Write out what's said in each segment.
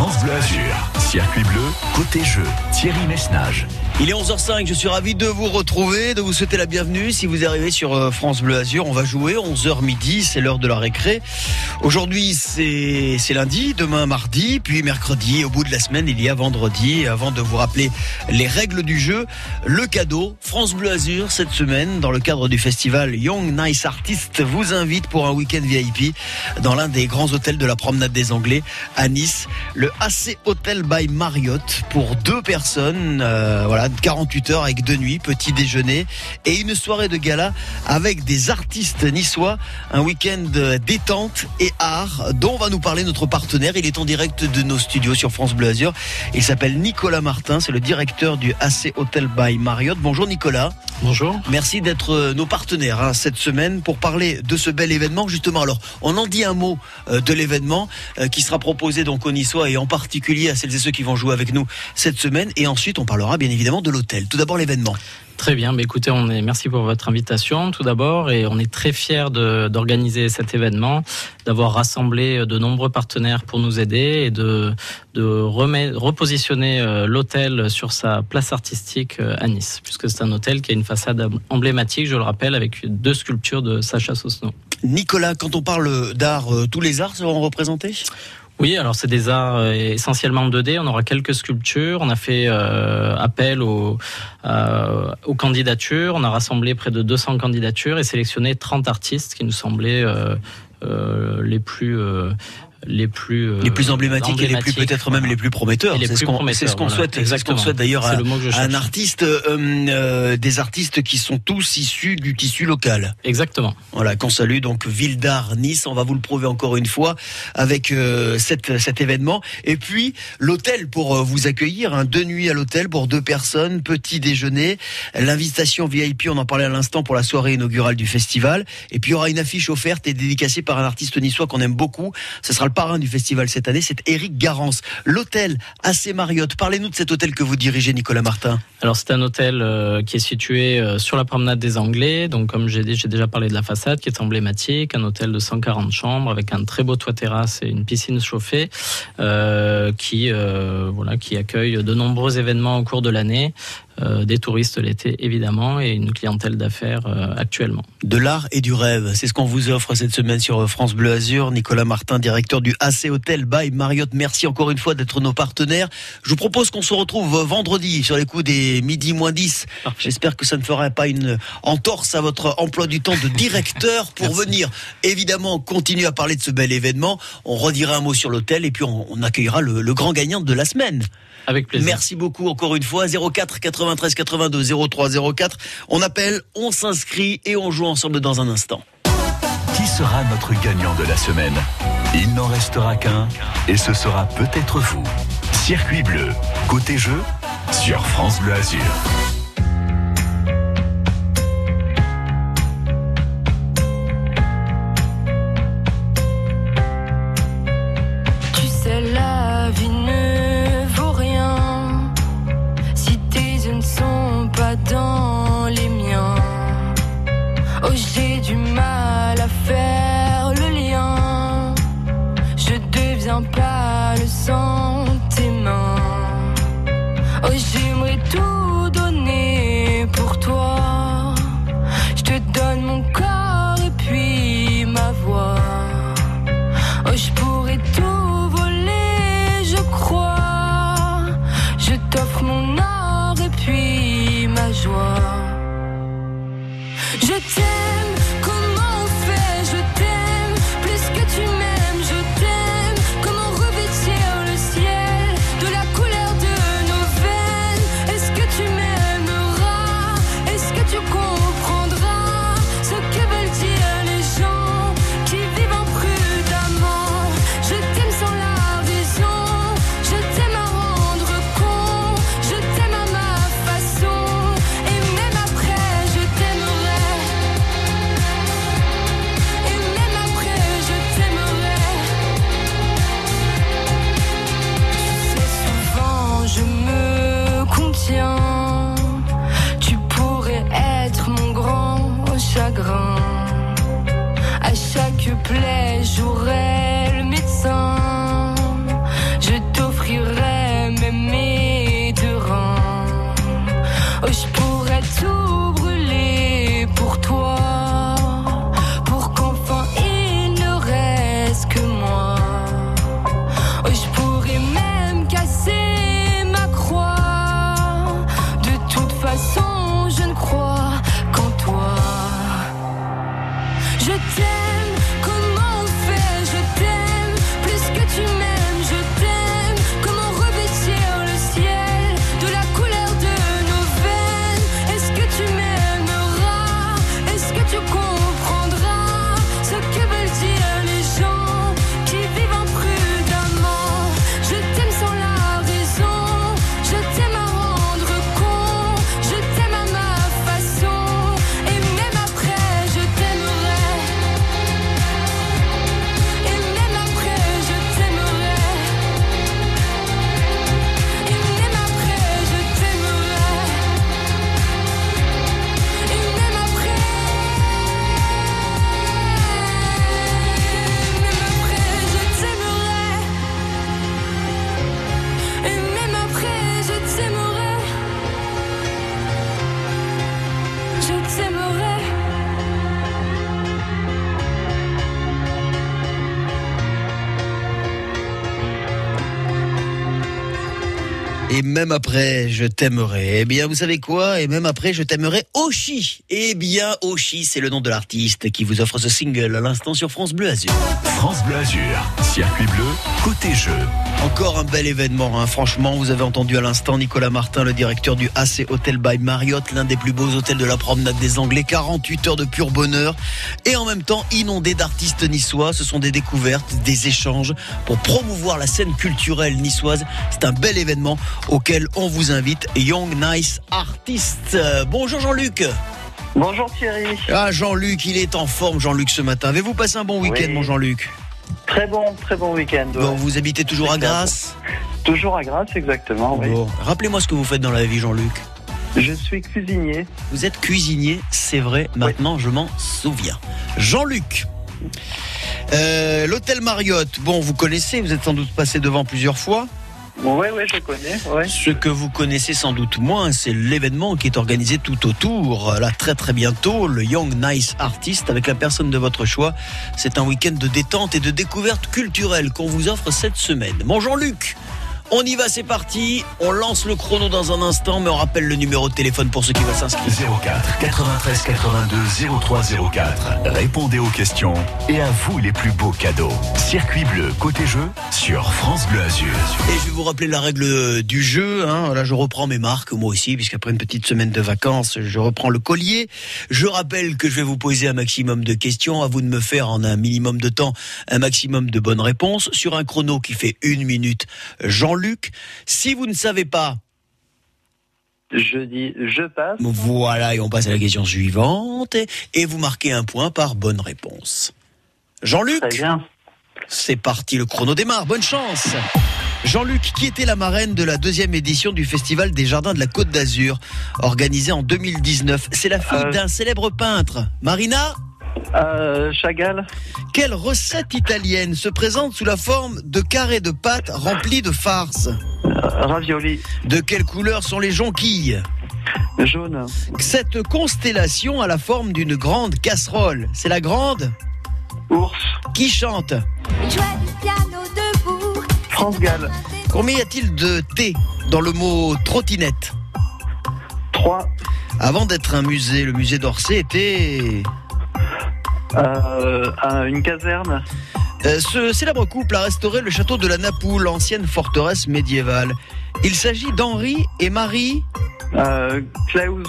France Bleu. Circuit bleu, côté jeu, Thierry Messnage. Il est 11h05, je suis ravi de vous retrouver, de vous souhaiter la bienvenue. Si vous arrivez sur euh, France Bleu Azur, on va jouer 11h midi, c'est l'heure de la récré. Aujourd'hui, c'est lundi, demain mardi, puis mercredi. Au bout de la semaine, il y a vendredi. Avant de vous rappeler les règles du jeu, le cadeau, France Bleu Azur, cette semaine, dans le cadre du festival Young Nice Artist, vous invite pour un week-end VIP dans l'un des grands hôtels de la promenade des Anglais à Nice, le AC Hotel by Marriott, pour deux personnes. Euh, voilà 48 heures avec deux nuits, petit déjeuner et une soirée de gala avec des artistes niçois. Un week-end détente et art dont va nous parler notre partenaire. Il est en direct de nos studios sur France Bleu Azur. Il s'appelle Nicolas Martin, c'est le directeur du AC Hotel by Marriott. Bonjour Nicolas. Bonjour. Merci d'être euh, nos partenaires hein, cette semaine pour parler de ce bel événement. Justement, alors on en dit un mot euh, de l'événement euh, qui sera proposé donc aux Niçois et en particulier à celles et ceux qui vont jouer avec nous cette semaine. Et ensuite, on parlera bien évidemment de l'hôtel. Tout d'abord l'événement. Très bien, mais écoutez, on est merci pour votre invitation tout d'abord et on est très fiers d'organiser cet événement, d'avoir rassemblé de nombreux partenaires pour nous aider et de, de remettre, repositionner euh, l'hôtel sur sa place artistique euh, à Nice, puisque c'est un hôtel qui a une façade emblématique, je le rappelle, avec deux sculptures de Sacha Sosno. Nicolas, quand on parle d'art, euh, tous les arts seront représentés? Oui, alors c'est des arts euh, essentiellement 2D. On aura quelques sculptures. On a fait euh, appel aux, euh, aux candidatures. On a rassemblé près de 200 candidatures et sélectionné 30 artistes qui nous semblaient les plus les plus euh, les plus emblématiques, et les plus peut-être même les plus prometteurs. C'est ce qu'on souhaite, c'est ce qu'on souhaite d'ailleurs à, un artiste, euh, euh, des artistes qui sont tous issus du tissu local. Exactement. Voilà, qu'on salue donc Ville d'Art Nice. On va vous le prouver encore une fois avec cette, cet événement. Et puis l'hôtel pour vous accueillir, hein, deux nuits à l'hôtel pour deux personnes, petit déjeuner, l'invitation VIP, on en parlait à l'instant pour la soirée inaugurale du festival. Et puis il y aura une affiche offerte et dédicacée par un artiste niçois qu'on aime beaucoup. Ce sera le parrain du festival cette année, c'est Eric Garance. L'hôtel AC Marriott. Parlez-nous de cet hôtel que vous dirigez, Nicolas Martin. Alors c'est un hôtel euh, qui est situé euh, sur la promenade des Anglais. Donc comme j'ai déjà parlé de la façade, qui est emblématique, un hôtel de 140 chambres avec un très beau toit terrasse et une piscine chauffée, euh, qui voilà, qui accueille de nombreux événements au cours de l'année. Euh, des touristes l'été évidemment et une clientèle d'affaires euh, actuellement. De l'art et du rêve, c'est ce qu'on vous offre cette semaine sur France Bleu Azur. Nicolas Martin, directeur du AC Hotel by Marriott, merci encore une fois d'être nos partenaires. Je vous propose qu'on se retrouve vendredi sur les coups des midi moins 10. J'espère que ça ne fera pas une entorse à votre emploi du temps de directeur pour venir évidemment continuer à parler de ce bel événement. On redira un mot sur l'hôtel et puis on, accueillera le, le grand gagnant de la semaine. Avec plaisir. Merci beaucoup encore une fois. 04 93 82 03 04. On appelle, on s'inscrit et on joue ensemble dans un instant. Qui sera notre gagnant de la semaine? Il n'en restera qu'un et ce sera peut-être vous. Circuit bleu, côté jeu, sur France Bleu Azur. Même après, je t'aimerai. Eh bien, vous savez quoi? Et même après, je t'aimerai Oshi. Eh bien, Oshi, c'est le nom de l'artiste qui vous offre ce single à l'instant sur France Bleu Azur. France Bleu Azur, circuit bleu, côté jeu. Encore un bel événement, hein. franchement. Vous avez entendu à l'instant Nicolas Martin, le directeur du AC Hotel by Marriott, l'un des plus beaux hôtels de la promenade des Anglais. 48 heures de pur bonheur et en même temps inondé d'artistes niçois. Ce sont des découvertes, des échanges pour promouvoir la scène culturelle niçoise. C'est un bel événement auquel on vous invite. Young Nice Artist. Bonjour Jean-Luc. Bonjour Thierry. Ah Jean-Luc, il est en forme Jean-Luc ce matin. Avez-vous passé un bon week-end Oui. mon Jean-Luc? Très bon, très bon week-end. ouais. Bon, vous habitez toujours à Grasse? Toujours à Grasse, exactement. oui. Bon, Rappelez-moi ce que vous faites dans la vie Jean-Luc. Je suis cuisinier. Vous êtes cuisinier, c'est vrai, maintenant je m'en souviens. Jean-Luc. Euh, L'hôtel Marriott, bon, vous connaissez, vous êtes sans doute passé devant plusieurs fois. Oui, oui, je connais. Ce que vous connaissez sans doute moins, c'est l'événement qui est organisé tout autour, là très très bientôt, le Young Nice Artist avec la personne de votre choix. C'est un week-end de détente et de découverte culturelle qu'on vous offre cette semaine. Bon Jean-Luc, on y va, c'est parti. On lance le chrono dans un instant, mais on rappelle le numéro de téléphone pour ceux qui veulent s'inscrire. 04 93 82 03 04. Répondez aux questions et à vous les plus beaux cadeaux. Circuit bleu, côté jeu, sur France Bleu Azur. Et je vais vous rappeler la règle du jeu. Hein. Là, je reprends mes marques, moi aussi, puisqu'après une petite semaine de vacances, je reprends le collier. Je rappelle que je vais vous poser un maximum de questions. À vous de me faire en un minimum de temps un maximum de bonnes réponses sur un chrono qui fait une minute. Jean-Luc, si vous ne savez pas, Je dis, je passe. voilà, et on passe à la question suivante. Et, et vous marquez un point par bonne réponse. Jean-Luc Très bien. C'est parti, le chrono démarre. Bonne chance. Jean-Luc, qui était la marraine de la deuxième édition du Festival des Jardins de la Côte d'Azur, organisé en 2019 C'est la fille Euh. d'un célèbre peintre. Marina, Euh, Chagall, quelle recette italienne se présente sous la forme de carrés de pâte remplis de farce? Euh, Ravioli, De quelle couleur sont les jonquilles? Jaune, Cette constellation a la forme d'une grande casserole. C'est la grande ours, qui chante? Il jouait du piano debout. France Gall, Combien y a-t-il de T dans le mot trottinette? 3, Avant d'être un musée, le musée d'Orsay était... euh, un- une caserne, Euh, ce célèbre couple a restauré le château de la Napoule, ancienne forteresse médiévale. Il s'agit d'Henri et Marie. euh, Klaus,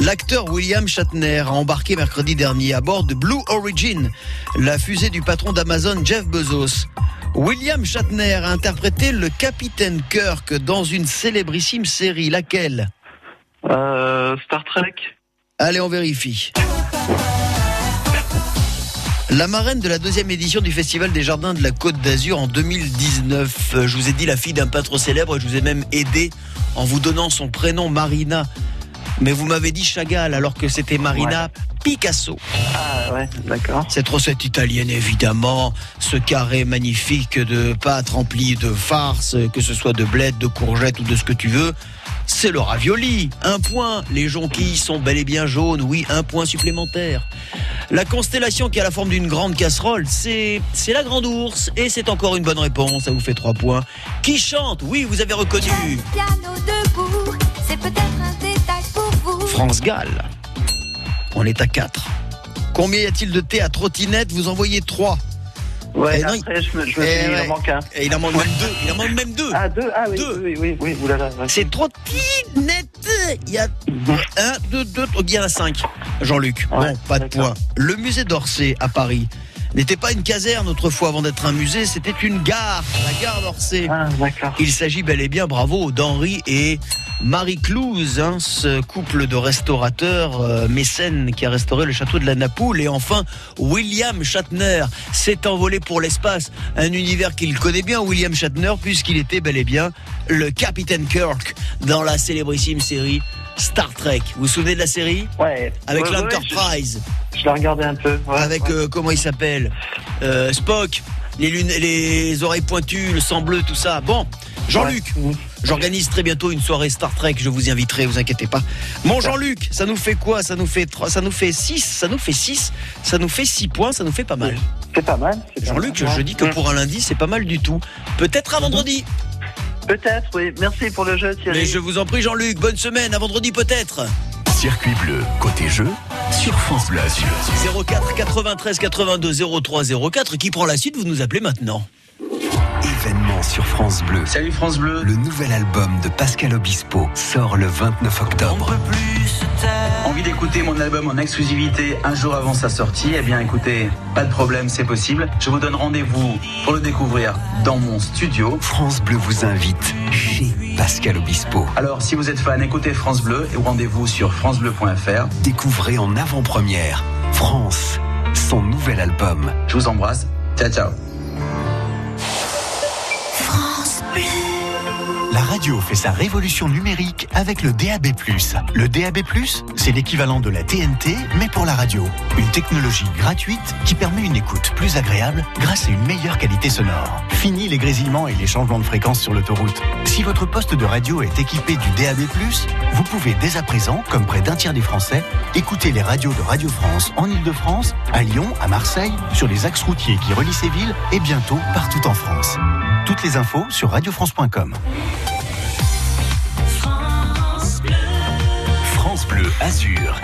L'acteur William Shatner a embarqué mercredi dernier à bord de Blue Origin, la fusée du patron d'Amazon Jeff Bezos. William Shatner a interprété le capitaine Kirk dans une célébrissime série, laquelle? Star Trek, Allez, on vérifie. La marraine de la deuxième édition du Festival des Jardins de la Côte d'Azur en 2019. Euh, Je vous ai dit la fille d'un peintre célèbre et je vous ai même aidé en vous donnant son prénom Marina. Mais vous m'avez dit Chagall alors que c'était Marina Picasso. ah ouais, d'accord. Cette recette italienne, évidemment, ce carré magnifique de pâte remplie de farce, que ce soit de bled, de courgettes ou de ce que tu veux, c'est le ravioli. Un point. Les jonquilles sont bel et bien jaunes. Oui, un point supplémentaire. La constellation qui a la forme d'une grande casserole, c'est c'est la grande ours. Et c'est encore une bonne réponse. Ça vous fait trois points. Qui chante? Oui, vous avez reconnu. Piano debout. C'est peut-être un détail pour vous. France Gall. On est à 4. Combien y a-t-il de thé à trottinette? Vous envoyez 3. Ouais, Eh non, après, je me, je me eh suis dit, il en manque un. Et il en manque même deux. Il en manque même deux. Ah, deux Ah oui, Deux. oui, oui, oui, ouais. C'est trottinette. Il y a un, deux, deux, oh, il y en a cinq. Jean-Luc. Bon, pas de point. Le musée d'Orsay à Paris n'était pas une caserne autrefois avant d'être un musée, c'était une gare, la gare d'Orsay. Ah, d'accord. Il s'agit bel et bien, bravo, d'Henri et Marie Clouse, hein, ce couple de restaurateurs euh, mécènes qui a restauré le château de la Napoule. Et enfin, William Shatner s'est envolé pour l'espace, un univers qu'il connaît bien, William Shatner, puisqu'il était bel et bien le capitaine Kirk dans la célébrissime série Star Trek. Vous vous souvenez de la série Ouais. Avec Ouais, ouais, l'Enterprise, Je, je l'ai regardé un peu. ouais, avec euh, comment il s'appelle Euh, Spock, les, lunes, les oreilles pointues, le sang bleu, tout ça. Bon, Jean-Luc. J'organise très bientôt une soirée Star Trek, je vous y inviterai, vous inquiétez pas. Mon Jean-Luc, ça nous fait quoi? Ça nous fait 3, ça nous fait 6, ça nous fait 6, ça nous fait 6 points, ça nous fait pas mal. C'est pas mal. Jean-Luc, je dis que pour un lundi, c'est pas mal du tout. Peut-être à vendredi. Peut-être, oui. Merci pour le jeu, Thierry. Mais je vous en prie, Jean-Luc. Bonne semaine. À vendredi peut-être. Circuit bleu, côté jeu, sur France Bleu Azur. 04 93 82 03 04. Qui prend la suite Vous nous appelez maintenant. Événement sur France Bleu. Salut France Bleu. Le nouvel album de Pascal Obispo sort le 29 octobre. Envie d'écouter mon album en exclusivité un jour avant sa sortie? Eh bien écoutez, pas de problème, c'est possible. Je vous donne rendez-vous pour le découvrir dans mon studio. France Bleu vous invite chez Pascal Obispo. Alors si vous êtes fan, écoutez France Bleu et rendez-vous sur francebleu.fr. Découvrez en avant-première France, son nouvel album. Je vous embrasse. Ciao ciao. La radio fait sa révolution numérique avec le DAB+. Le DAB+, c'est l'équivalent de la TNT, mais pour la radio. Une technologie gratuite qui permet une écoute plus agréable grâce à une meilleure qualité sonore. Fini les grésillements et les changements de fréquence sur l'autoroute. Si votre poste de radio est équipé du DAB+, vous pouvez dès à présent, comme près d'un tiers des Français, écouter les radios de Radio France en Ile-de-France, à Lyon, à Marseille, sur les axes routiers qui relient ces villes et bientôt partout en France. Toutes les infos sur radiofrance.com. France Bleu Azur.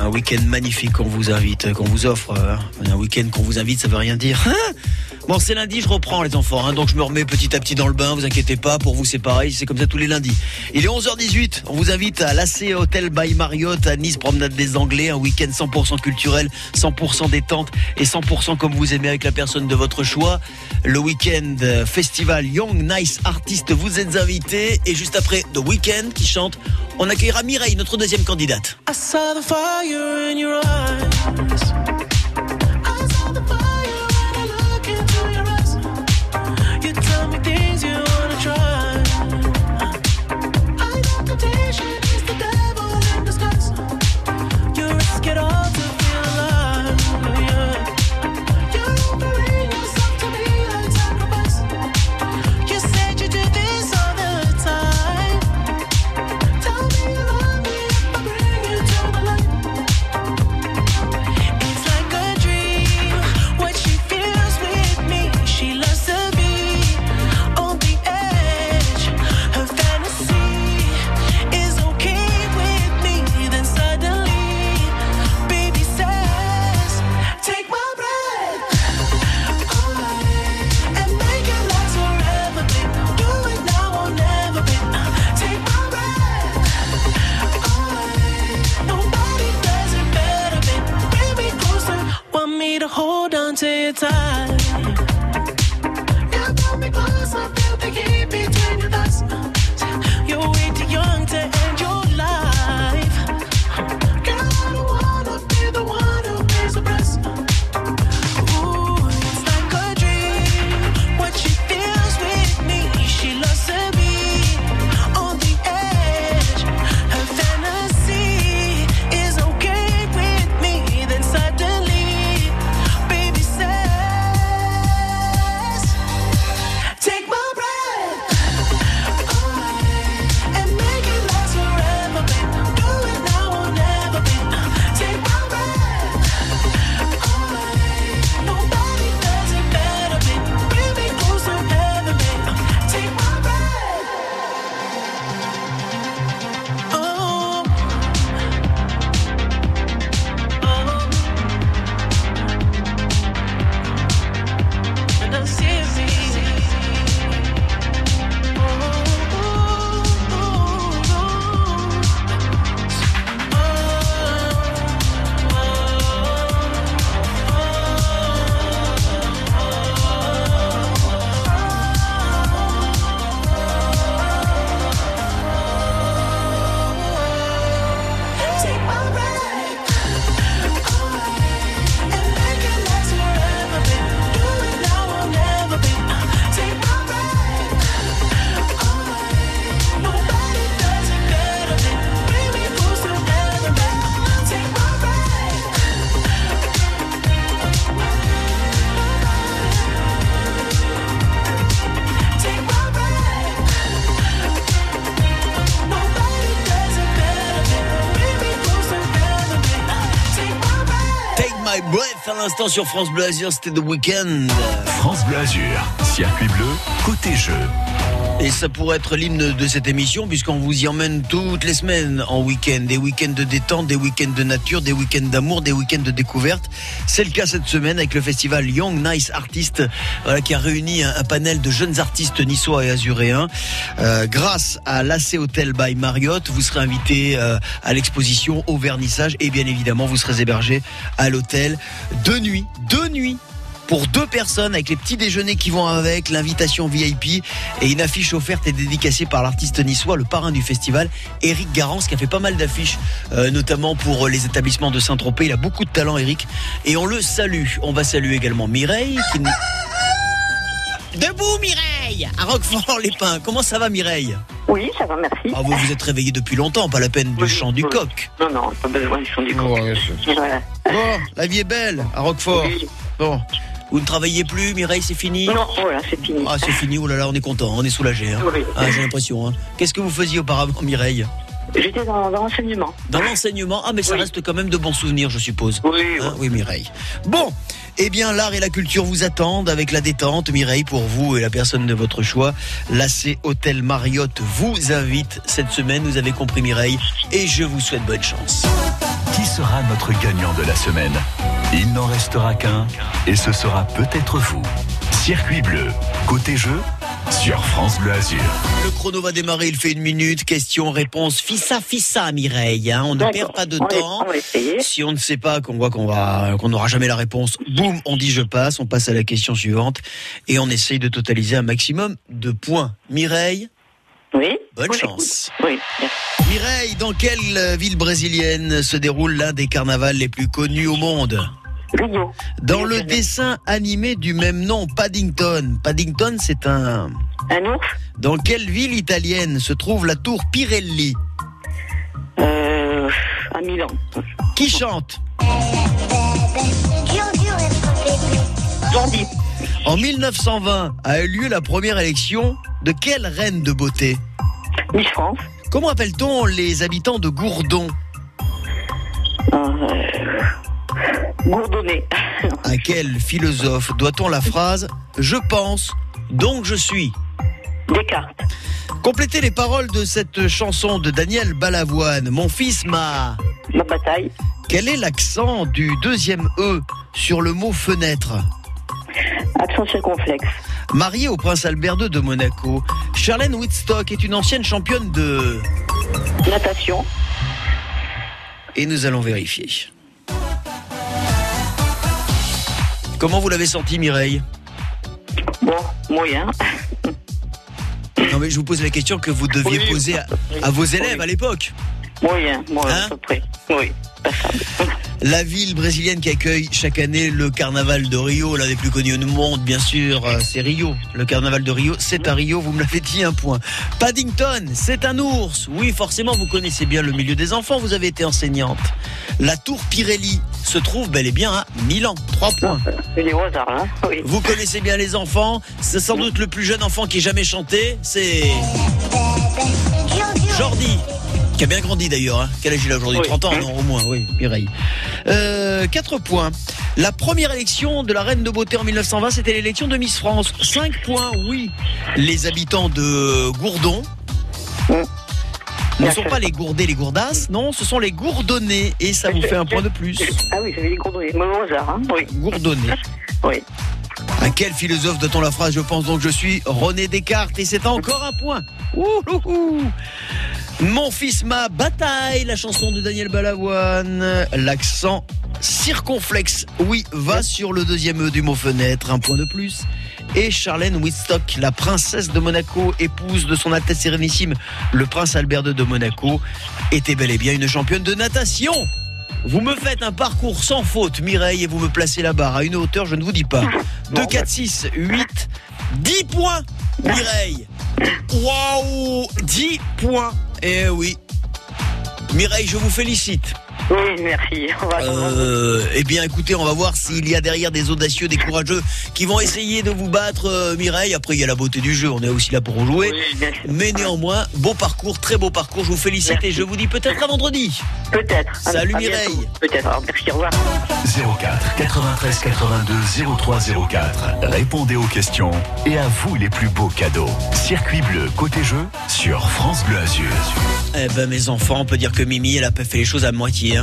Un week-end magnifique qu'on vous invite, qu'on vous offre. hein. Un week-end qu'on vous invite, ça veut rien dire. Hein bon, c'est lundi, je reprends les enfants. hein. donc je me remets petit à petit dans le bain. Vous inquiétez pas, pour vous c'est pareil, c'est comme ça tous les lundis. Il est 11h18. On vous invite à l'AC Hotel by Marriott à Nice, promenade des Anglais. Un week-end 100% culturel, 100% détente et 100% comme vous aimez avec la personne de votre choix. Le week-end euh, festival Young Nice Artist, vous êtes invités. Et juste après The Weekend qui chante, on accueillera Mireille, notre deuxième candidate. I saw the fire in your eyes. L'instant sur France Bleu Azur, c'était The Weeknd. France Bleu. Circuit bleu, côté jeu. Et ça pourrait être l'hymne de cette émission puisqu'on vous y emmène toutes les semaines en week-end. Des week-ends de détente, des week-ends de nature, des week-ends d'amour, des week-ends de découverte. C'est le cas cette semaine avec le festival Young Nice Artists qui a réuni un, un panel de jeunes artistes niçois et azuréens. Euh, grâce à l'AC Hotel by Marriott, vous serez invité euh, à l'exposition, au vernissage et bien évidemment vous serez hébergé à l'hôtel deux nuits, deux nuits pour deux personnes avec les petits déjeuners qui vont avec, l'invitation VIP et une affiche offerte et dédicacée par l'artiste niçois, le parrain du festival, Eric Garance, qui a fait pas mal d'affiches, euh, notamment pour les établissements de Saint-Tropez. Il a beaucoup de talent, Eric, et on le salue. On va saluer également Mireille. Qui... Debout, Mireille À Roquefort-les-Pins. Comment ça va, Mireille? Oui, ça va, merci. ah, Vous vous êtes réveillée depuis longtemps, pas la peine du Oui, chant du oui. coq. Non, non, pas besoin du son du coq. Voilà. Bon, la vie est belle à Roquefort. Oui. Bon, vous ne travaillez plus, Mireille, c'est fini Non, voilà, c'est fini. Ah, c'est fini, oh là là, on est content, on est soulagé. Hein. Oui. Ah, j'ai l'impression. Hein. Qu'est-ce que vous faisiez auparavant, Mireille? J'étais dans, dans l'enseignement. Dans l'enseignement Ah, mais ça Oui. reste quand même de bons souvenirs, je suppose. Oui, Hein, oui, Mireille. Bon, eh bien, l'art et la culture vous attendent avec la détente. Mireille, pour vous et la personne de votre choix, l'AC Hôtel Marriott vous invite cette semaine. Vous avez compris, Mireille, et je vous souhaite bonne chance. Qui sera notre gagnant de la semaine? Il n'en restera qu'un, et ce sera peut-être vous. Circuit bleu, côté jeu, sur France Bleu Azur. Le chrono va démarrer, il fait une minute. Question, réponse, fissa, fissa, Mireille. hein. On ne perd pas de on temps. On. Si on ne sait pas, qu'on voit qu'on va, qu'on n'aura jamais la réponse, boum, on dit je passe, on passe à la question suivante et on essaye de totaliser un maximum de points. Mireille, Oui. bonne Oui, chance. Oui. Mireille, dans quelle ville brésilienne se déroule l'un des carnavals les plus connus au monde? Rio. Dans le dessin animé du même nom, Paddington. Paddington, c'est un. Un ours. Dans quelle ville italienne se trouve la tour Pirelli? Euh, à Milan. Qui chante? En 1920 a eu lieu la première élection de quelle reine de beauté? Miss France. Comment appelle-t-on les habitants de Gourdon? Euh, Gourdonnet. À quel philosophe doit-on la phrase Je pense, donc je suis Descartes. Complétez les paroles de cette chanson de Daniel Balavoine. Mon fils m'a. La bataille. Quel est l'accent du deuxième E sur le mot fenêtre Accent circonflexe. Mariée au prince Albert II de Monaco, Charlène Whitstock est une ancienne championne de... Natation. Et nous allons vérifier. Comment vous l'avez senti Mireille Bon, moyen. Non mais je vous pose la question que vous deviez Oui. poser à, à vos élèves Oui. à l'époque. Moyen, moyen, Hein à peu près. Oui. La ville brésilienne qui accueille chaque année le carnaval de Rio, l'un des plus connus au monde, bien sûr, euh, c'est Rio. Le carnaval de Rio, c'est à Rio, vous me l'avez dit, un point. Paddington, c'est un ours. Oui, forcément, vous connaissez bien le milieu des enfants, vous avez été enseignante. La tour Pirelli se trouve bel et bien à Milan, trois points. C'est des au hasard, hein Oui. Vous connaissez bien les enfants, c'est sans doute le plus jeune enfant qui ait jamais chanté, c'est Jordi. Qui a bien grandi d'ailleurs. Hein. Quel âge il a aujourd'hui Oui. 30 ans, non, au moins, oui, Mireille. Euh, 4 points. La première élection de la Reine de Beauté en 1920, c'était l'élection de Miss France. 5 points, oui. Les habitants de Gourdon Mm. ne sont pas les gourdés, les gourdasses, non, ce sont les gourdonnés. Et ça vous fait un point de plus. Ah oui, j'avais des gourdonnets. Mais au hasard, hein Oui. Gourdonnés. Oui. À quel philosophe doit-on la phrase Je pense donc je suis René Descartes et c'est encore un point. Ouh, ouh, ouh. Mon fils ma bataille, la chanson de Daniel Balavoine. L'accent circonflexe, oui, va sur le deuxième E du mot fenêtre, un point de plus. Et Charlène Whitstock, la princesse de Monaco, épouse de son Altesse Sérénissime, le prince Albert II de Monaco, était bel et bien une championne de natation. Vous me faites un parcours sans faute, Mireille, et vous me placez la barre à une hauteur, je ne vous dis pas. 2, 4, 6, 8, 10 points, Mireille. Waouh 10 points. Eh oui. Mireille, je vous félicite. Oui, merci. On va. Euh, eh bien, écoutez, on va voir s'il y a derrière des audacieux, des courageux qui vont essayer de vous battre, euh, Mireille. Après, il y a la beauté du jeu. On est aussi là pour jouer. Oui. Mais néanmoins, beau parcours, très beau parcours. Je vous félicite Merci. et je vous dis peut-être à vendredi. Peut-être. Salut, à. Mireille. Peut-être. Alors, merci, au revoir. 04 93 82 03 04. Répondez aux questions et à vous les plus beaux cadeaux. Circuit bleu côté jeu sur France Bleu Azur. Eh ben, mes enfants, on peut dire que Mimi, elle a pas fait les choses à moitié. Hein.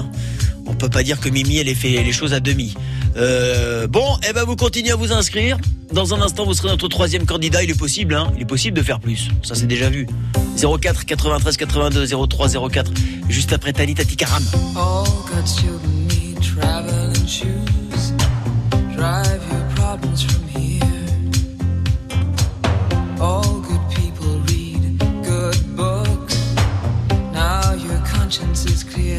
On peut pas dire que Mimi, elle ait fait les choses à demi. Euh, bon, eh ben, vous continuez à vous inscrire. Dans un instant, vous serez notre troisième candidat. Il est possible, hein. Il est possible de faire plus. Ça, c'est déjà vu. 04 93 82 03 04. Juste après Tani Tati Karam. All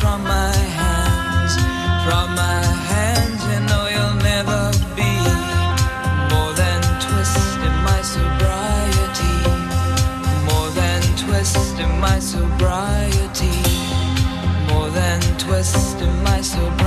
from my hands. From my hands, you know you'll never be more than twist in my sobriety. More than twist in my sobriety. More than twist in my sobriety.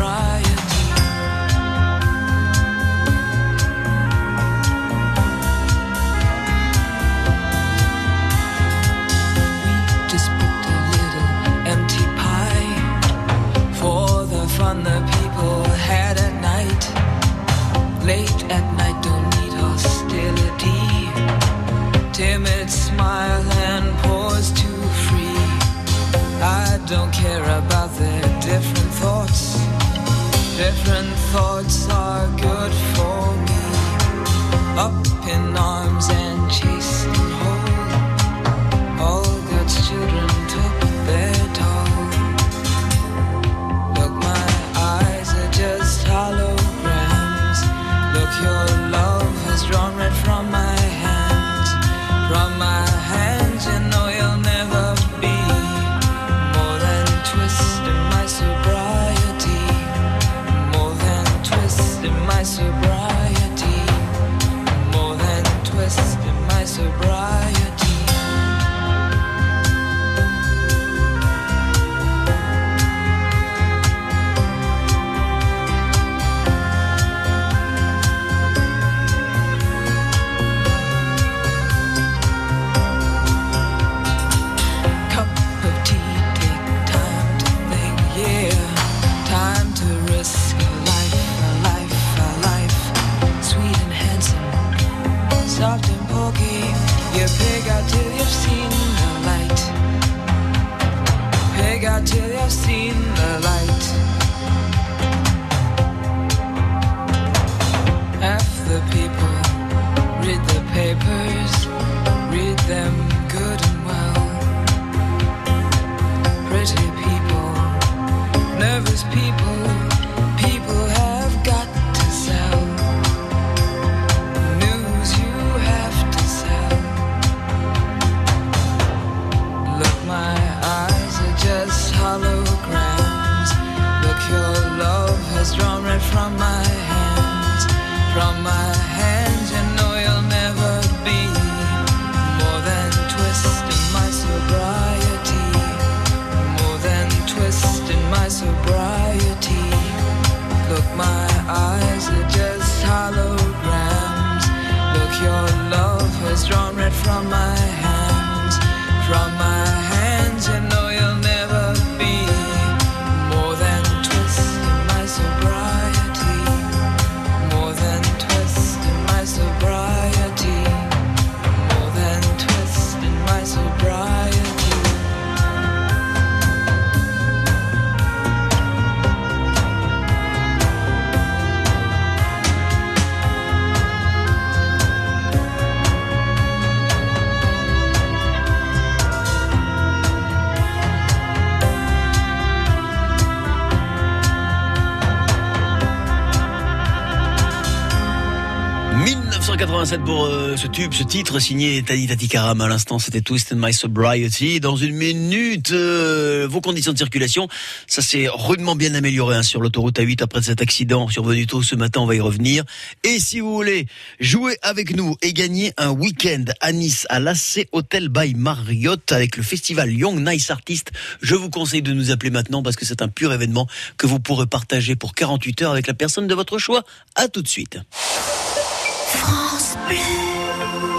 1987 pour euh, ce tube, ce titre signé Tani Tati Karam. À l'instant, c'était Twist and My Sobriety. Dans une minute, euh, vos conditions de circulation, ça s'est rudement bien amélioré hein, sur l'autoroute A8 après cet accident survenu tôt ce matin. On va y revenir. Et si vous voulez jouer avec nous et gagner un week-end à Nice à l'AC Hotel by Marriott avec le festival Young Nice Artist, je vous conseille de nous appeler maintenant parce que c'est un pur événement que vous pourrez partager pour 48 heures avec la personne de votre choix. À tout de suite.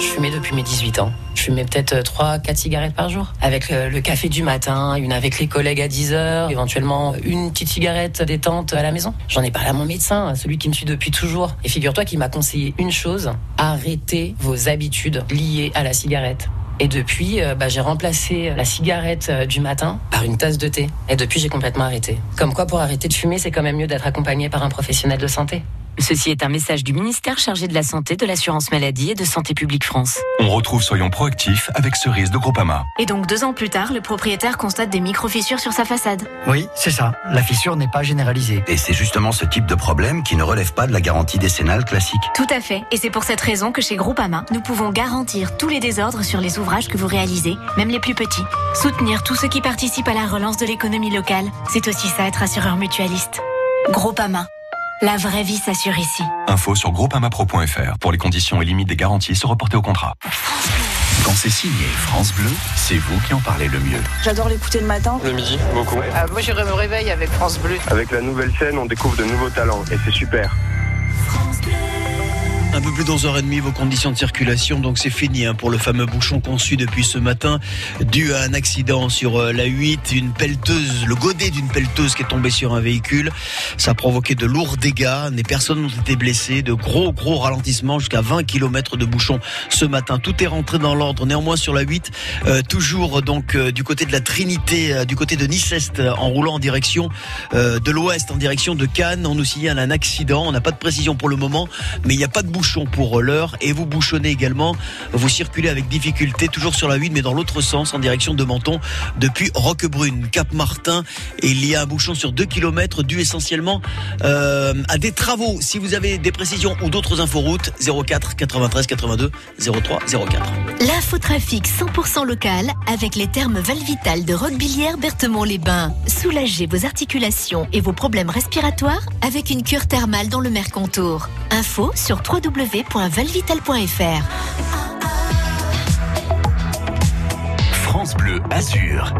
Je fumais depuis mes 18 ans. Je fumais peut-être 3-4 cigarettes par jour. Avec euh, le café du matin, une avec les collègues à 10 heures, éventuellement une petite cigarette détente à la maison. J'en ai parlé à mon médecin, celui qui me suit depuis toujours. Et figure-toi qu'il m'a conseillé une chose, arrêtez vos habitudes liées à la cigarette. Et depuis, euh, bah, j'ai remplacé la cigarette euh, du matin par une tasse de thé. Et depuis, j'ai complètement arrêté. Comme quoi, pour arrêter de fumer, c'est quand même mieux d'être accompagné par un professionnel de santé. Ceci est un message du ministère chargé de la Santé, de l'Assurance Maladie et de Santé Publique France. On retrouve Soyons proactifs avec Cerise de Groupama. Et donc deux ans plus tard, le propriétaire constate des micro-fissures sur sa façade. Oui, c'est ça. La fissure n'est pas généralisée. Et c'est justement ce type de problème qui ne relève pas de la garantie décennale classique. Tout à fait. Et c'est pour cette raison que chez Groupama, nous pouvons garantir tous les désordres sur les ouvrages que vous réalisez, même les plus petits. Soutenir tous ceux qui participent à la relance de l'économie locale, c'est aussi ça être assureur mutualiste. Groupama. La vraie vie s'assure ici. Info sur groupamapro.fr. Pour les conditions et limites des garanties, se reporter au contrat. Quand c'est signé France Bleu, c'est vous qui en parlez le mieux. J'adore l'écouter le matin. Le midi, beaucoup. Euh, moi, je me réveille avec France Bleu. Avec la nouvelle scène, on découvre de nouveaux talents et c'est super. Un peu plus d'11h30, vos conditions de circulation, donc c'est fini hein, pour le fameux bouchon conçu depuis ce matin, dû à un accident sur euh, la 8, une pelleteuse, le godet d'une pelleteuse qui est tombé sur un véhicule. Ça a provoqué de lourds dégâts, des personnes ont été blessées, de gros gros ralentissements jusqu'à 20 km de bouchon ce matin. Tout est rentré dans l'ordre. Néanmoins sur la 8, euh, toujours donc euh, du côté de la Trinité, du côté de Nice-Est, en roulant en direction de l'Ouest, en direction de Cannes, on nous signale un accident. On n'a pas de précision pour le moment, mais il n'y a pas de bouchon pour l'heure et vous bouchonnez également. Vous circulez avec difficulté, toujours sur la 8, mais dans l'autre sens, en direction de Menton, depuis Roquebrune, Cap-Martin. Il y a un bouchon sur 2 km dû essentiellement euh, à des travaux. Si vous avez des précisions ou d'autres inforoutes, 04 93 82 03 04. L'infotrafic 100% local avec les termes Valvital de Roquebillière Berthemont-les-Bains. Soulagez vos articulations et vos problèmes respiratoires avec une cure thermale dans le Mercontour. Info sur www.valvital.fr. France Bleu Azur.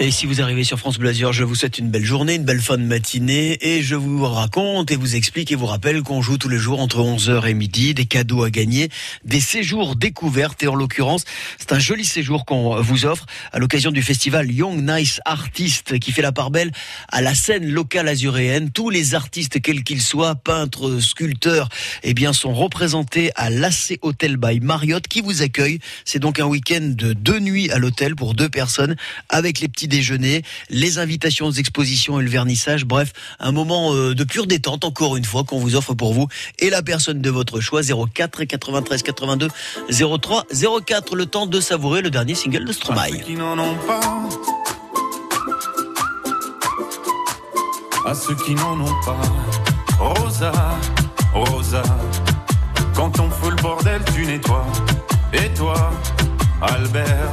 Et si vous arrivez sur France Bleu je vous souhaite une belle journée, une belle fin de matinée et je vous raconte et vous explique et vous rappelle qu'on joue tous les jours entre 11h et midi, des cadeaux à gagner, des séjours découvertes et en l'occurrence, c'est un joli séjour qu'on vous offre à l'occasion du festival Young Nice Artist qui fait la part belle à la scène locale azuréenne. Tous les artistes, quels qu'ils soient, peintres, sculpteurs, eh bien, sont représentés à l'AC Hotel by Marriott qui vous accueille. C'est donc un week-end de deux nuits à l'hôtel pour deux personnes avec les petits déjeuners, les invitations aux expositions et le vernissage. Bref, un moment euh, de pure détente, encore une fois, qu'on vous offre pour vous et la personne de votre choix. 04 93 82 03 04. Le temps de savourer le dernier single de Stromae. qui n'en ont pas. À ceux qui n'en ont pas. Rosa, Rosa, quand on fout le bordel, tu nettoies. Et toi, Albert,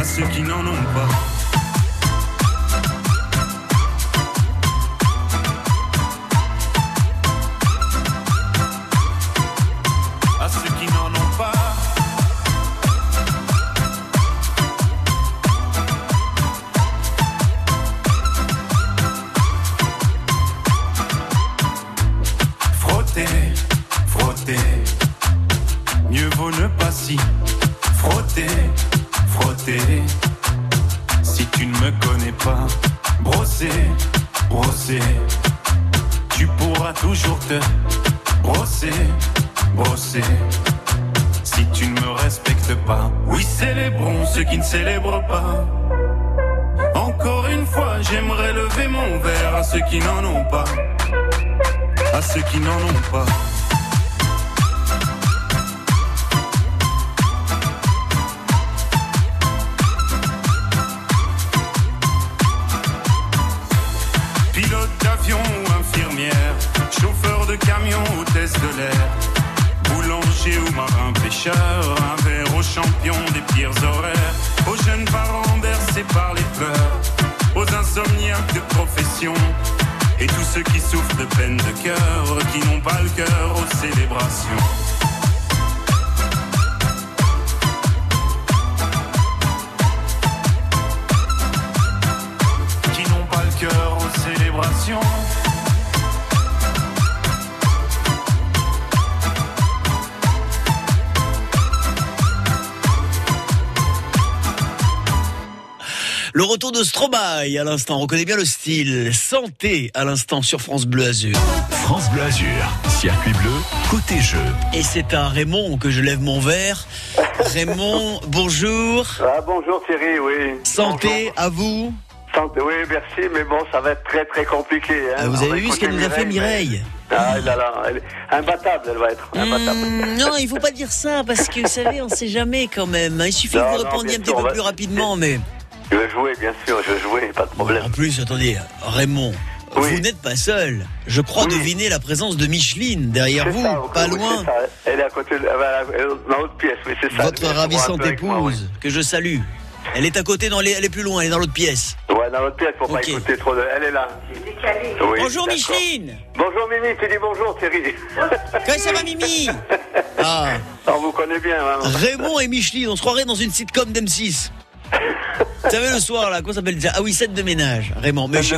À ceux qui n'en ont pas. De l'air, boulanger ou marin pêcheur, un verre aux champions des pires horaires, aux jeunes parents bercés par les pleurs, aux insomniaques de profession, et tous ceux qui souffrent de peine de cœur, qui n'ont pas le cœur aux célébrations. Retour de Stromae à l'instant, on reconnaît bien le style. Santé à l'instant sur France Bleu Azur. France Bleu Azur, circuit bleu, côté jeu. Et c'est à Raymond que je lève mon verre. Raymond, bonjour. Ah, bonjour Thierry, oui. Santé à vous. Santé, oui, merci, mais bon, ça va être très très compliqué. hein. Ah, vous avez vu ce qu'elle nous a fait Mireille Ah là là, elle est imbattable, elle va être. Imbattable. Hmm, non, il faut pas dire ça parce que vous savez, on sait jamais quand même. Il suffit Non, que vous répondiez un petit peu va- plus rapidement, mais Je vais jouer, bien sûr, je vais jouer, pas de problème. en plus, attendez, Raymond. Vous n'êtes pas seul. Je crois deviner la présence de Micheline derrière vous, ça, pas loin. ça. Elle est à côté, de, dans l'autre pièce, oui, c'est ça. Votre ravissante moi, oui. épouse, que je salue. Elle est à côté, dans les- elle est plus loin, elle est dans l'autre pièce. Ouais, dans l'autre pièce, faut pas écouter trop de. Elle est là. Oui, Bonjour. Micheline Bonjour Mimi, tu dis bonjour Thierry. Comment ça va Mimi Ah, On vous connaît bien, hein. Raymond et Micheline, on se croirait dans une sitcom d'M6. Vous savez le soir là, comment ça s'appelle déjà? Ah oui, scène de ménage, Raymond. Mais ménage,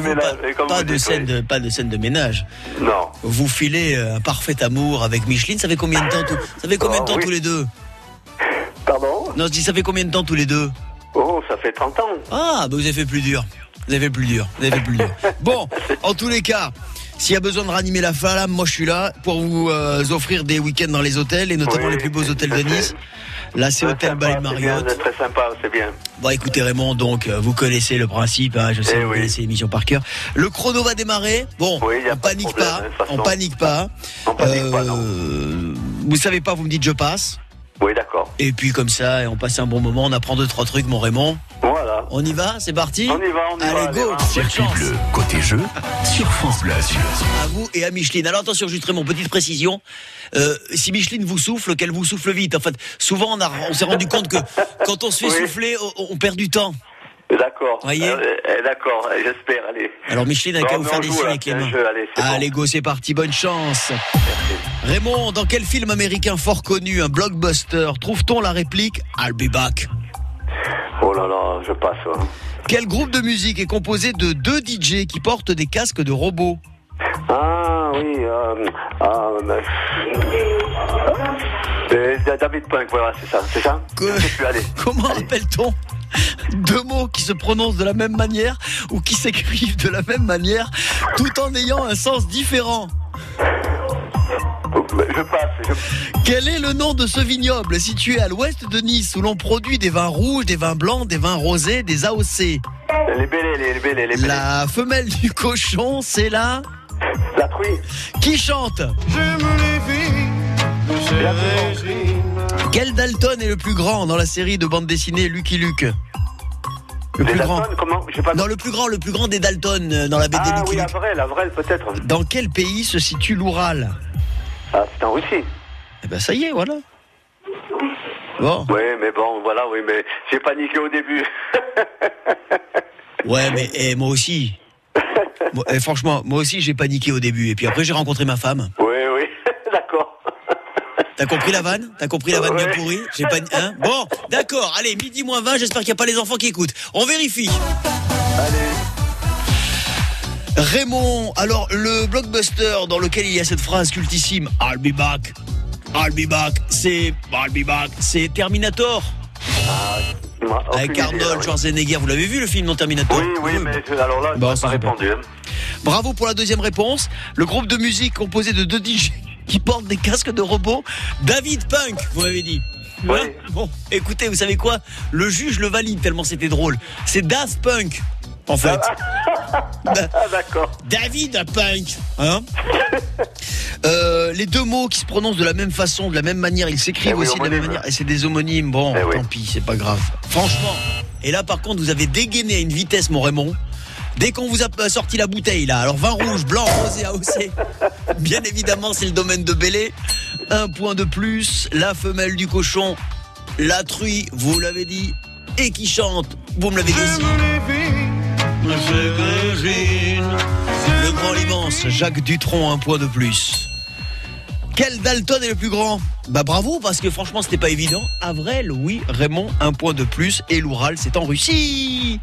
pas, pas de dites, scène oui. de, pas de scène de ménage. Non. Vous filez euh, un parfait amour avec Micheline. Ça fait combien de temps tout, Ça fait combien de Oh, temps oui. tous les deux? Pardon? Non, je dis ça fait combien de temps tous les deux? Oh, ça fait 30 ans. Ah, bah vous avez fait plus dur. Vous avez fait plus dur. Vous avez fait plus dur. Bon, en tous les cas, s'il y a besoin de ranimer la flamme, moi je suis là pour vous euh, offrir des week-ends dans les hôtels et notamment Oui, les plus beaux hôtels de Nice. Là, c'est Hôtel sympa, Bal c'est bien, Marriott. c'est très sympa, c'est bien. Bon, écoutez Raymond, donc euh, vous connaissez le principe, hein, je sais Eh que vous oui. connaissez l'émission par cœur. Le chrono va démarrer. Bon, Oui, on pas panique problème, pas, hein, on panique pas. On panique pas, non. Euh, vous savez pas, vous me dites je passe. Oui, d'accord. Et puis comme ça, on passe un bon moment, on apprend deux trois trucs, mon Raymond. Voilà. On y va, c'est parti. On y va, on y Allez, va. go. Circuit chance. bleu, côté jeu, sur France Bleu. À vous et à Micheline. Alors attention, juste mon petite précision. Euh, si Micheline vous souffle, qu'elle vous souffle vite. En fait, souvent on, a- on s'est rendu compte que quand on se fait Oui. souffler, on, on perd du temps. D'accord. Voyez Euh, euh, d'accord, j'espère, allez. Alors Micheline a qu'à vous faire des signes avec les mains. allez, Allez, bon. go, c'est parti, bonne chance. Raymond, dans quel film américain fort connu, un blockbuster, trouve-t-on la réplique I'll be back Oh là là, je passe. hein. Quel groupe de musique est composé de deux DJ qui portent des casques de robots Ah oui, euh, ah, mais- Euh, David Punk, voilà, c'est ça, c'est ça Que- Je. Comment appelle-t-on deux mots qui se prononcent de la même manière ou qui s'écrivent de la même manière tout en ayant un sens différent? Je passe. Je... Quel est le nom de ce vignoble situé à l'ouest de Nice où l'on produit des vins rouges, des vins blancs, des vins rosés, des AOC Les bélés, les bélés, les bélés. La femelle du cochon, c'est la La truie. Qui chante? Quel Dalton est le plus grand dans la série de bande dessinée Lucky Luke? Le plus grand. Comment? Pas Non, le plus grand, le plus grand des Dalton euh, dans la BD Ah Lucky oui, la Luke. vraie, la vraie, peut-être. Dans quel pays se situe l'Oural? Ah, c'est en Russie. Eh ben ça y est, voilà. Bon. Oui, mais bon, voilà, oui, mais j'ai paniqué au début. Ouais, mais eh, moi aussi. Moi, eh, franchement, moi aussi j'ai paniqué au début. Et puis après j'ai rencontré ma femme. oui, oui, d'accord. T'as compris la vanne? T'as compris la vanne bien pourrie? J'ai pas... Hein? Bon, d'accord. Allez, midi moins 20. J'espère qu'il n'y a pas les enfants qui écoutent. On vérifie. Raymond, alors le blockbuster dans lequel il y a cette phrase cultissime I'll be back, I'll be back, c'est I'll be back, c'est Terminator. Dis-moi. Avec aucune idée, Arnold oui. Schwarzenegger. Vous l'avez vu le film non Terminator Oui, oui, mais alors là, Bon, pas répondu. hein. Bravo pour la deuxième réponse. Le groupe de musique composé de deux DJ qui portent des casques de robots. David Punk, vous m'avez dit. Hein bon, écoutez, vous savez quoi? Le juge le valide tellement c'était drôle. C'est Daft Punk, en fait. Ah, d'accord. David Punk, hein Euh, Les deux mots qui se prononcent de la même façon, de la même manière, ils s'écrivent Eh oui, aussi de la même manière. Et c'est des homonymes. Bon, Eh oui. tant pis, c'est pas grave. Franchement. Et là, par contre, vous avez dégainé à une vitesse, mon Raymond. Dès qu'on vous a sorti la bouteille, là, alors vin rouge, blanc, rosé, AOC, bien évidemment, c'est le domaine de Bélé. Un point de plus, la femelle du cochon, la truie, vous l'avez dit, et qui chante, vous me l'avez dit aussi. Le grand l'immense, Jacques Dutronc, un point de plus. Quel Dalton est le plus grand? Bah bravo, parce que franchement, c'était pas évident. Avrel, oui, Raymond, un point de plus. Et l'Oural, c'est en Russie.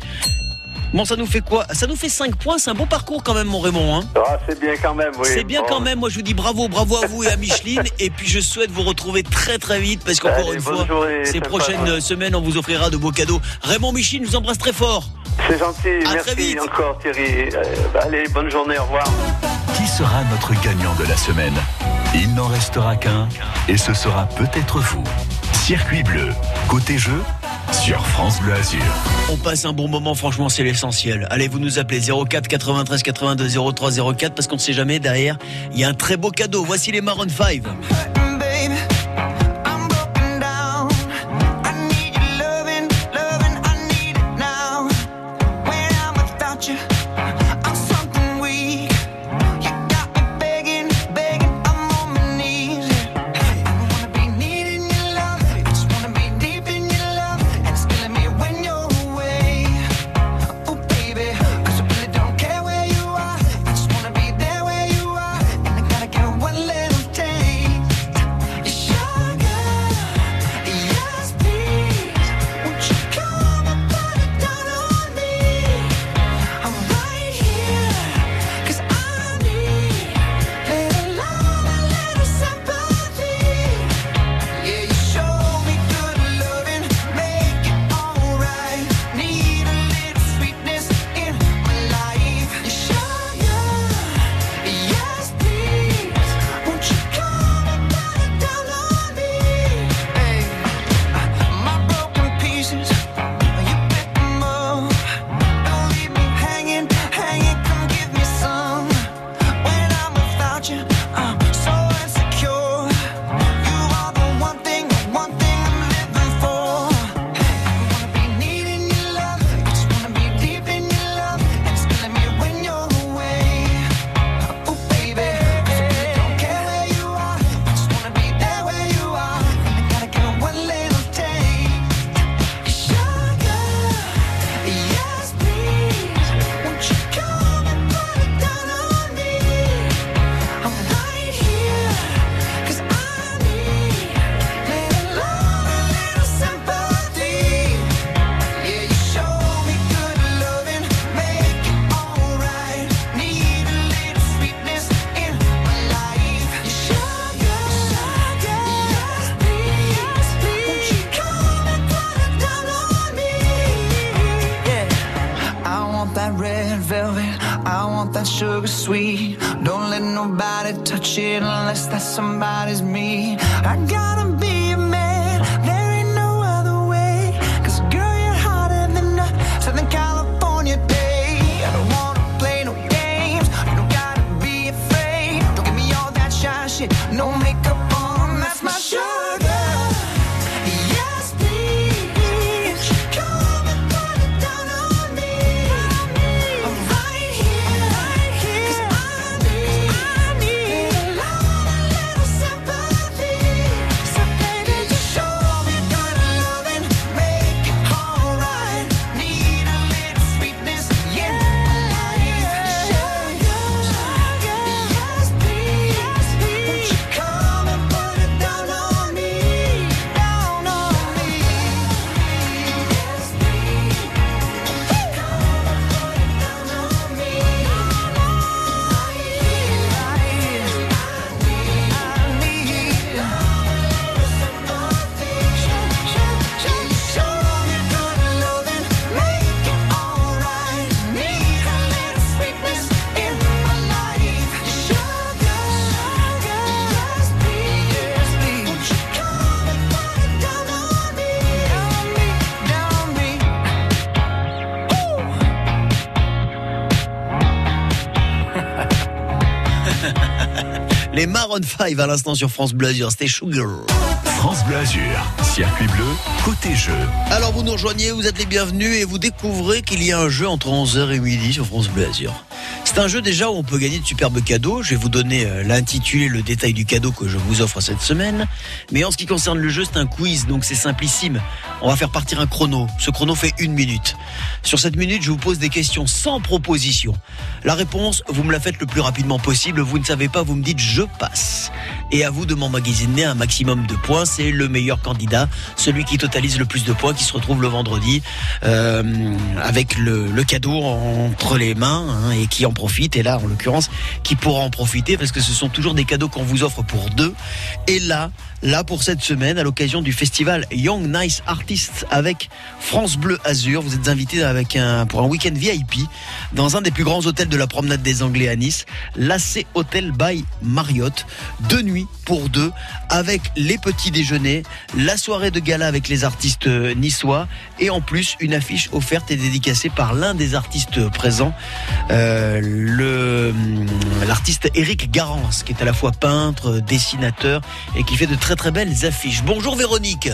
Bon, ça nous fait quoi? Ça nous fait 5 points, c'est un beau parcours quand même, mon Raymond. Hein Ah, c'est bien quand même, oui. c'est bien Bon. quand même, moi je vous dis bravo, bravo à vous et à Micheline. et puis je souhaite vous retrouver très très vite parce qu'encore une fois, journée, ces sympa. prochaines semaines, on vous offrira de beaux cadeaux. Raymond Micheline, je vous embrasse très fort. C'est gentil, À merci très vite. encore Thierry. Euh, bah, allez, bonne journée, au revoir. Qui sera notre gagnant de la semaine? Il n'en restera qu'un, et ce sera peut-être vous. Circuit bleu, côté jeu, sur France Bleu Azur. On passe un bon moment, franchement, c'est l'essentiel. Allez, vous nous appelez 04 93 82 03 04 parce qu'on ne sait jamais, derrière, il y a un très beau cadeau. Voici les Maroon 5. Somebody's Maroon 5 à l'instant sur France Bleu Azur, c'était Sugar. France Bleu Azur, circuit bleu, côté jeu. Alors vous nous rejoignez, vous êtes les bienvenus et vous découvrez qu'il y a un jeu entre 11h et midi sur France Bleu Azur. C'est un jeu déjà où on peut gagner de superbes cadeaux. Je vais vous donner euh, l'intitulé, le détail du cadeau que je vous offre cette semaine. Mais en ce qui concerne le jeu, c'est un quiz, donc c'est simplissime. On va faire partir un chrono. Ce chrono fait une minute. Sur cette minute, je vous pose des questions sans proposition. La réponse, vous me la faites le plus rapidement possible. Vous ne savez pas, vous me dites je passe. Et à vous de m'emmagasiner un maximum de points. C'est le meilleur candidat, celui qui totalise le plus de points, qui se retrouve le vendredi euh, avec le, cadeau entre les mains hein, et qui en Et là, en l'occurrence, qui pourra en profiter parce que ce sont toujours des cadeaux qu'on vous offre pour deux. Et là, là pour cette semaine, à l'occasion du festival Young Nice Artists avec France Bleu Azur, vous êtes invité avec un pour un week-end VIP dans un des plus grands hôtels de la promenade des Anglais à Nice, l'AC Hotel by Marriott. Deux nuits pour deux avec les petits déjeuners, la soirée de gala avec les artistes euh, niçois et en plus une affiche offerte et dédicacée par l'un des artistes présents, euh, hum, l'artiste Eric Garance, qui est à la fois peintre, dessinateur et qui fait de très très belles affiches. Bonjour Véronique.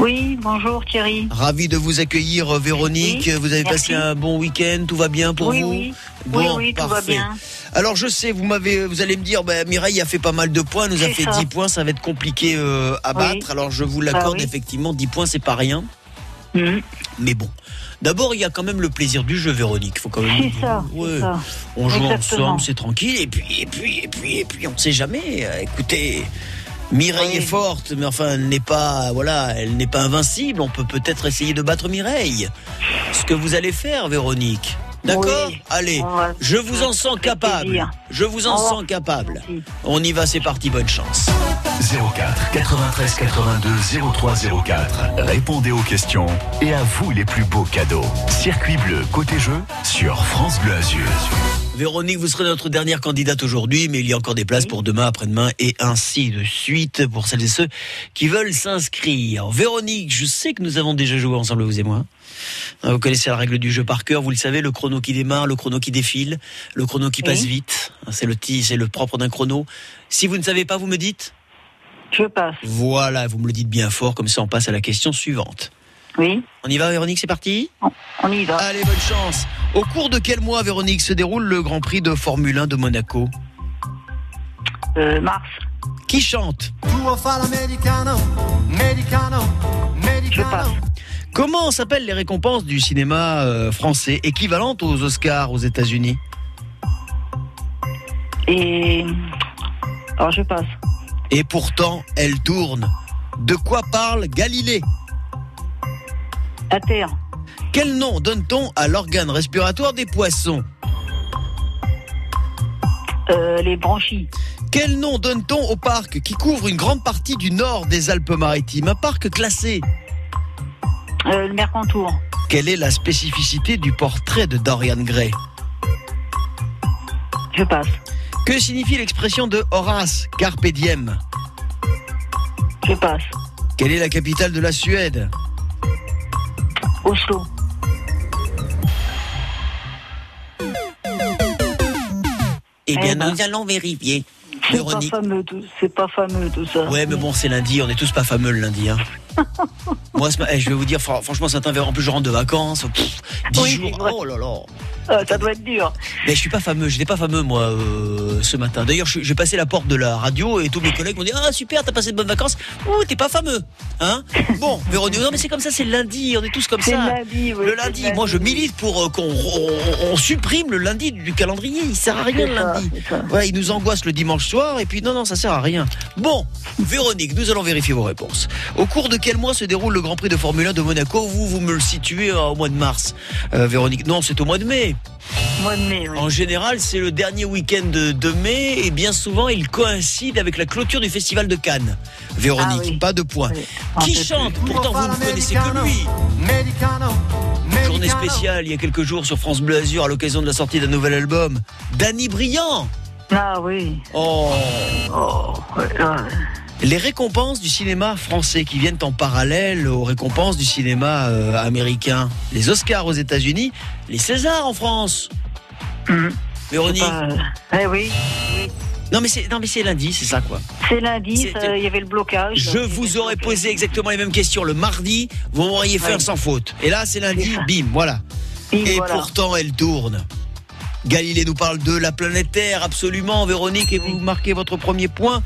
Oui, bonjour Thierry. Ravi de vous accueillir, euh, Véronique. Vous avez merci. passé un bon week-end, tout va bien pour Oui, vous oui. Bon, oui, oui, tout va parfait. bien. Alors je sais, vous m'avez, vous allez me dire, bah, Mireille a fait pas mal de points, nous a fait ça. 10 points, ça va être compliqué euh, à Oui. battre. Alors je vous l'accorde, Bah oui. effectivement, 10 points c'est pas rien. Mhm. Mais bon. D'abord, il y a quand même le plaisir du jeu, Véronique. Faut quand même. C'est ça, c'est Ouais. ça. On joue Exactement. ensemble, c'est tranquille. Et puis, et puis, et puis, et puis, on ne sait jamais. Euh, Écoutez, Mireille Oui. est forte, mais enfin, elle n'est pas, voilà, elle n'est pas invincible. On peut peut-être essayer de battre Mireille. Ce que vous allez faire, Véronique. D'accord Oui. Allez, va- je vous en sens capable. Je vous en revoir. sens capable. On y va, c'est parti, bonne chance. 04 93 82 03 04. Répondez aux questions et à vous les plus beaux cadeaux. Circuit bleu, côté jeu, sur France Bleu Azur. Véronique, vous serez notre dernière candidate aujourd'hui, mais il y a encore des places pour demain, après-demain et ainsi de suite pour celles et ceux qui veulent s'inscrire. Véronique, je sais que nous avons déjà joué ensemble, vous et moi. Euh, Vous connaissez la règle du jeu par cœur, vous le savez, le chrono qui démarre, le chrono qui défile, le chrono qui passe vite. C'est le c'est le propre d'un chrono. Si vous ne savez pas, vous me dites? Je passe. Voilà, vous me le dites bien fort, comme ça on passe à la question suivante. Oui. On y va, Véronique, c'est parti On y va. Allez, bonne chance. Au cours de quel mois, Véronique, se déroule le Grand Prix de Formule 1 de Monaco Euh, mars. Qui chante Je passe. Comment s'appellent les récompenses du cinéma euh, français équivalentes aux Oscars aux États-Unis Et. Alors je passe. Et pourtant, elles tournent. De quoi parle Galilée À terre. Quel nom donne-t-on à l'organe respiratoire des poissons Euh, les branchies. Quel nom donne-t-on au parc qui couvre une grande partie du nord des Alpes-Maritimes Un parc classé Euh, le Mercantour. Quelle est la spécificité du portrait de Dorian Gray Je passe. Que signifie l'expression de Horace, Carpe diem Je passe. Quelle est la capitale de la Suède Oslo. Eh bien, Eh ben. nous allons vérifier. C'est pas fameux tout. C'est pas fameux tout ça. Ouais, mais bon, c'est lundi, on est tous pas fameux le lundi. Hein. Moi, eh, je vais vous dire, fran- franchement, verre. En plus, je rentre de vacances. Pff, 10 Oui, jours. Oh là là. Ça doit être dur. Mais je suis pas fameux, j'étais pas fameux moi euh, ce matin. D'ailleurs, j'ai passé la porte de la radio et tous mes collègues m'ont dit Ah super, t'as passé de bonnes vacances. Ouh, t'es pas fameux. Hein Bon, Véronique, non mais c'est comme ça, c'est lundi, on est tous comme ça. le lundi, oui, le lundi, moi je milite pour euh, qu'on on, on supprime le lundi du calendrier. Il sert à rien le lundi. ça. Ouais, il nous angoisse le dimanche soir et puis non, non, ça sert à rien. Bon, Véronique, nous allons vérifier vos réponses. Au cours de quel mois se déroule le Grand Prix de Formule 1 de Monaco? Vous, vous me le situez euh, au mois de mars. Véronique, non, c'est au mois de mai. Mois de mai, oui. En général, c'est le dernier week-end de, de mai et bien souvent, il coïncide avec la clôture du Festival de Cannes. Véronique, Ah oui. pas de points. Un Qui chante? Pourtant, vous ne connaissez que lui. Journée spéciale il y a quelques jours sur France Bleu Azur à l'occasion de la sortie d'un nouvel album. Danny Briand. Ah oui. Oh. Oh. Les récompenses du cinéma français qui viennent en parallèle aux récompenses du cinéma euh, américain. Les Oscars aux États-Unis, les Césars en France. Mhm. Véronique, Euh, eh oui. oui. Non mais c'est non mais c'est lundi, c'est ça quoi. C'est lundi, ça, il y avait le blocage. Je vous aurais posé exactement les mêmes questions le mardi, vous m'auriez fait Ouais. un sans faute. Et là c'est lundi, bim, voilà. Bim, et voilà. pourtant elle tourne. Galilée nous parle de la planète Terre, absolument, Véronique, et vous marquez votre premier point.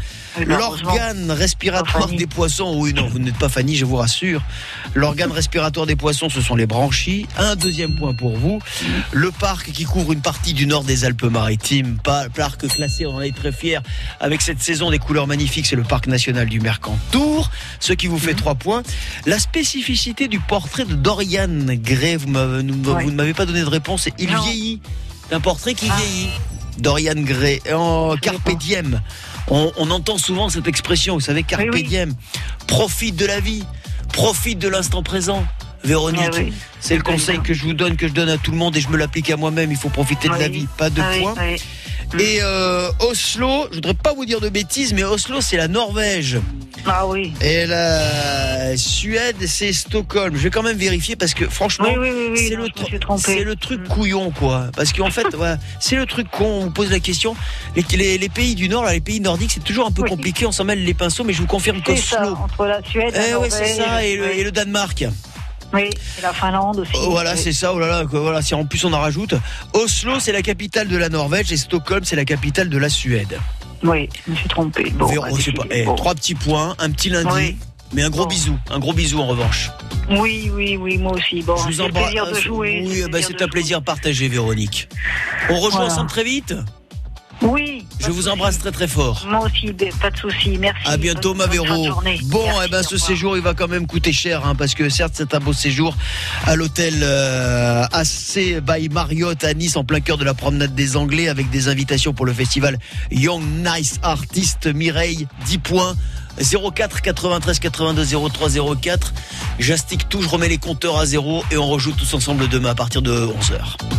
L'organe respiratoire des poissons, oui, non, vous n'êtes pas Fanny, je vous rassure. L'organe respiratoire des poissons, ce sont les branchies. Un deuxième point pour vous. Le parc qui couvre une partie du nord des Alpes-Maritimes, pas- parc classé, on en est très fiers, avec cette saison des couleurs magnifiques, c'est le parc national du Mercantour, ce qui vous fait trois points. La spécificité du portrait de Dorian Gray, vous ne m'avez pas donné de réponse, il vieillit. Un portrait qui vieillit. Dorian Gray, en Carpe Diem. On, on entend souvent cette expression, vous savez, Carpe Oui, oui. Diem. Profite de la vie, profite de l'instant présent. Véronique, Ah oui. c'est le conseil que je vous donne, que je donne à tout le monde et je me l'applique à moi-même. Il faut profiter de la vie, pas de Ah oui, points. oui. Et euh, Oslo, je voudrais pas vous dire de bêtises, mais Oslo, c'est la Norvège. Ah oui. Et la Suède, c'est Stockholm. Je vais quand même vérifier parce que franchement, Oui, oui, oui, oui, c'est le, c'est truc couillon, quoi. Parce qu'en fait, voilà, c'est le truc con. On vous pose la question. Les, les- les pays du Nord, là, les pays nordiques, c'est toujours un peu compliqué. On s'en mêle les pinceaux, mais je vous confirme C'est ça, qu'Oslo. entre la Suède, la Eh ouais, c'est Norvège, ça, et le, et le Danemark. Oui, et la Finlande aussi. Oh, voilà, c'est ça. Oh là là, quoi, voilà. Si en plus on en rajoute, Oslo, c'est la capitale de la Norvège et Stockholm, c'est la capitale de la Suède. Oui, je me suis trompé. Bon, Véro, bah, pas- eh, bon. Trois petits points, un petit lundi, Oui. mais un gros bisou, un gros bisou en revanche. Oui, oui, oui, moi aussi. Bon, Je vous c'est embrasse. plaisir de jouer. Oui, bah, c'est un plaisir partagé, Véronique. On rejoue Voilà. ensemble très vite? Oui. Je vous embrasse très très fort. Moi aussi, ben, pas de souci. Merci. À bientôt, ma Véro. Bon, Merci, eh ben, ce séjour, il va quand même coûter cher, hein, parce que certes, c'est un beau séjour à l'hôtel euh, AC by Marriott à Nice, en plein cœur de la promenade des Anglais, avec des invitations pour le festival Young Nice Artist. Mireille, 10 points. 04 93 82 03 04. J'astique tout, je remets les compteurs à zéro et on rejoue tous ensemble demain à partir de 11h.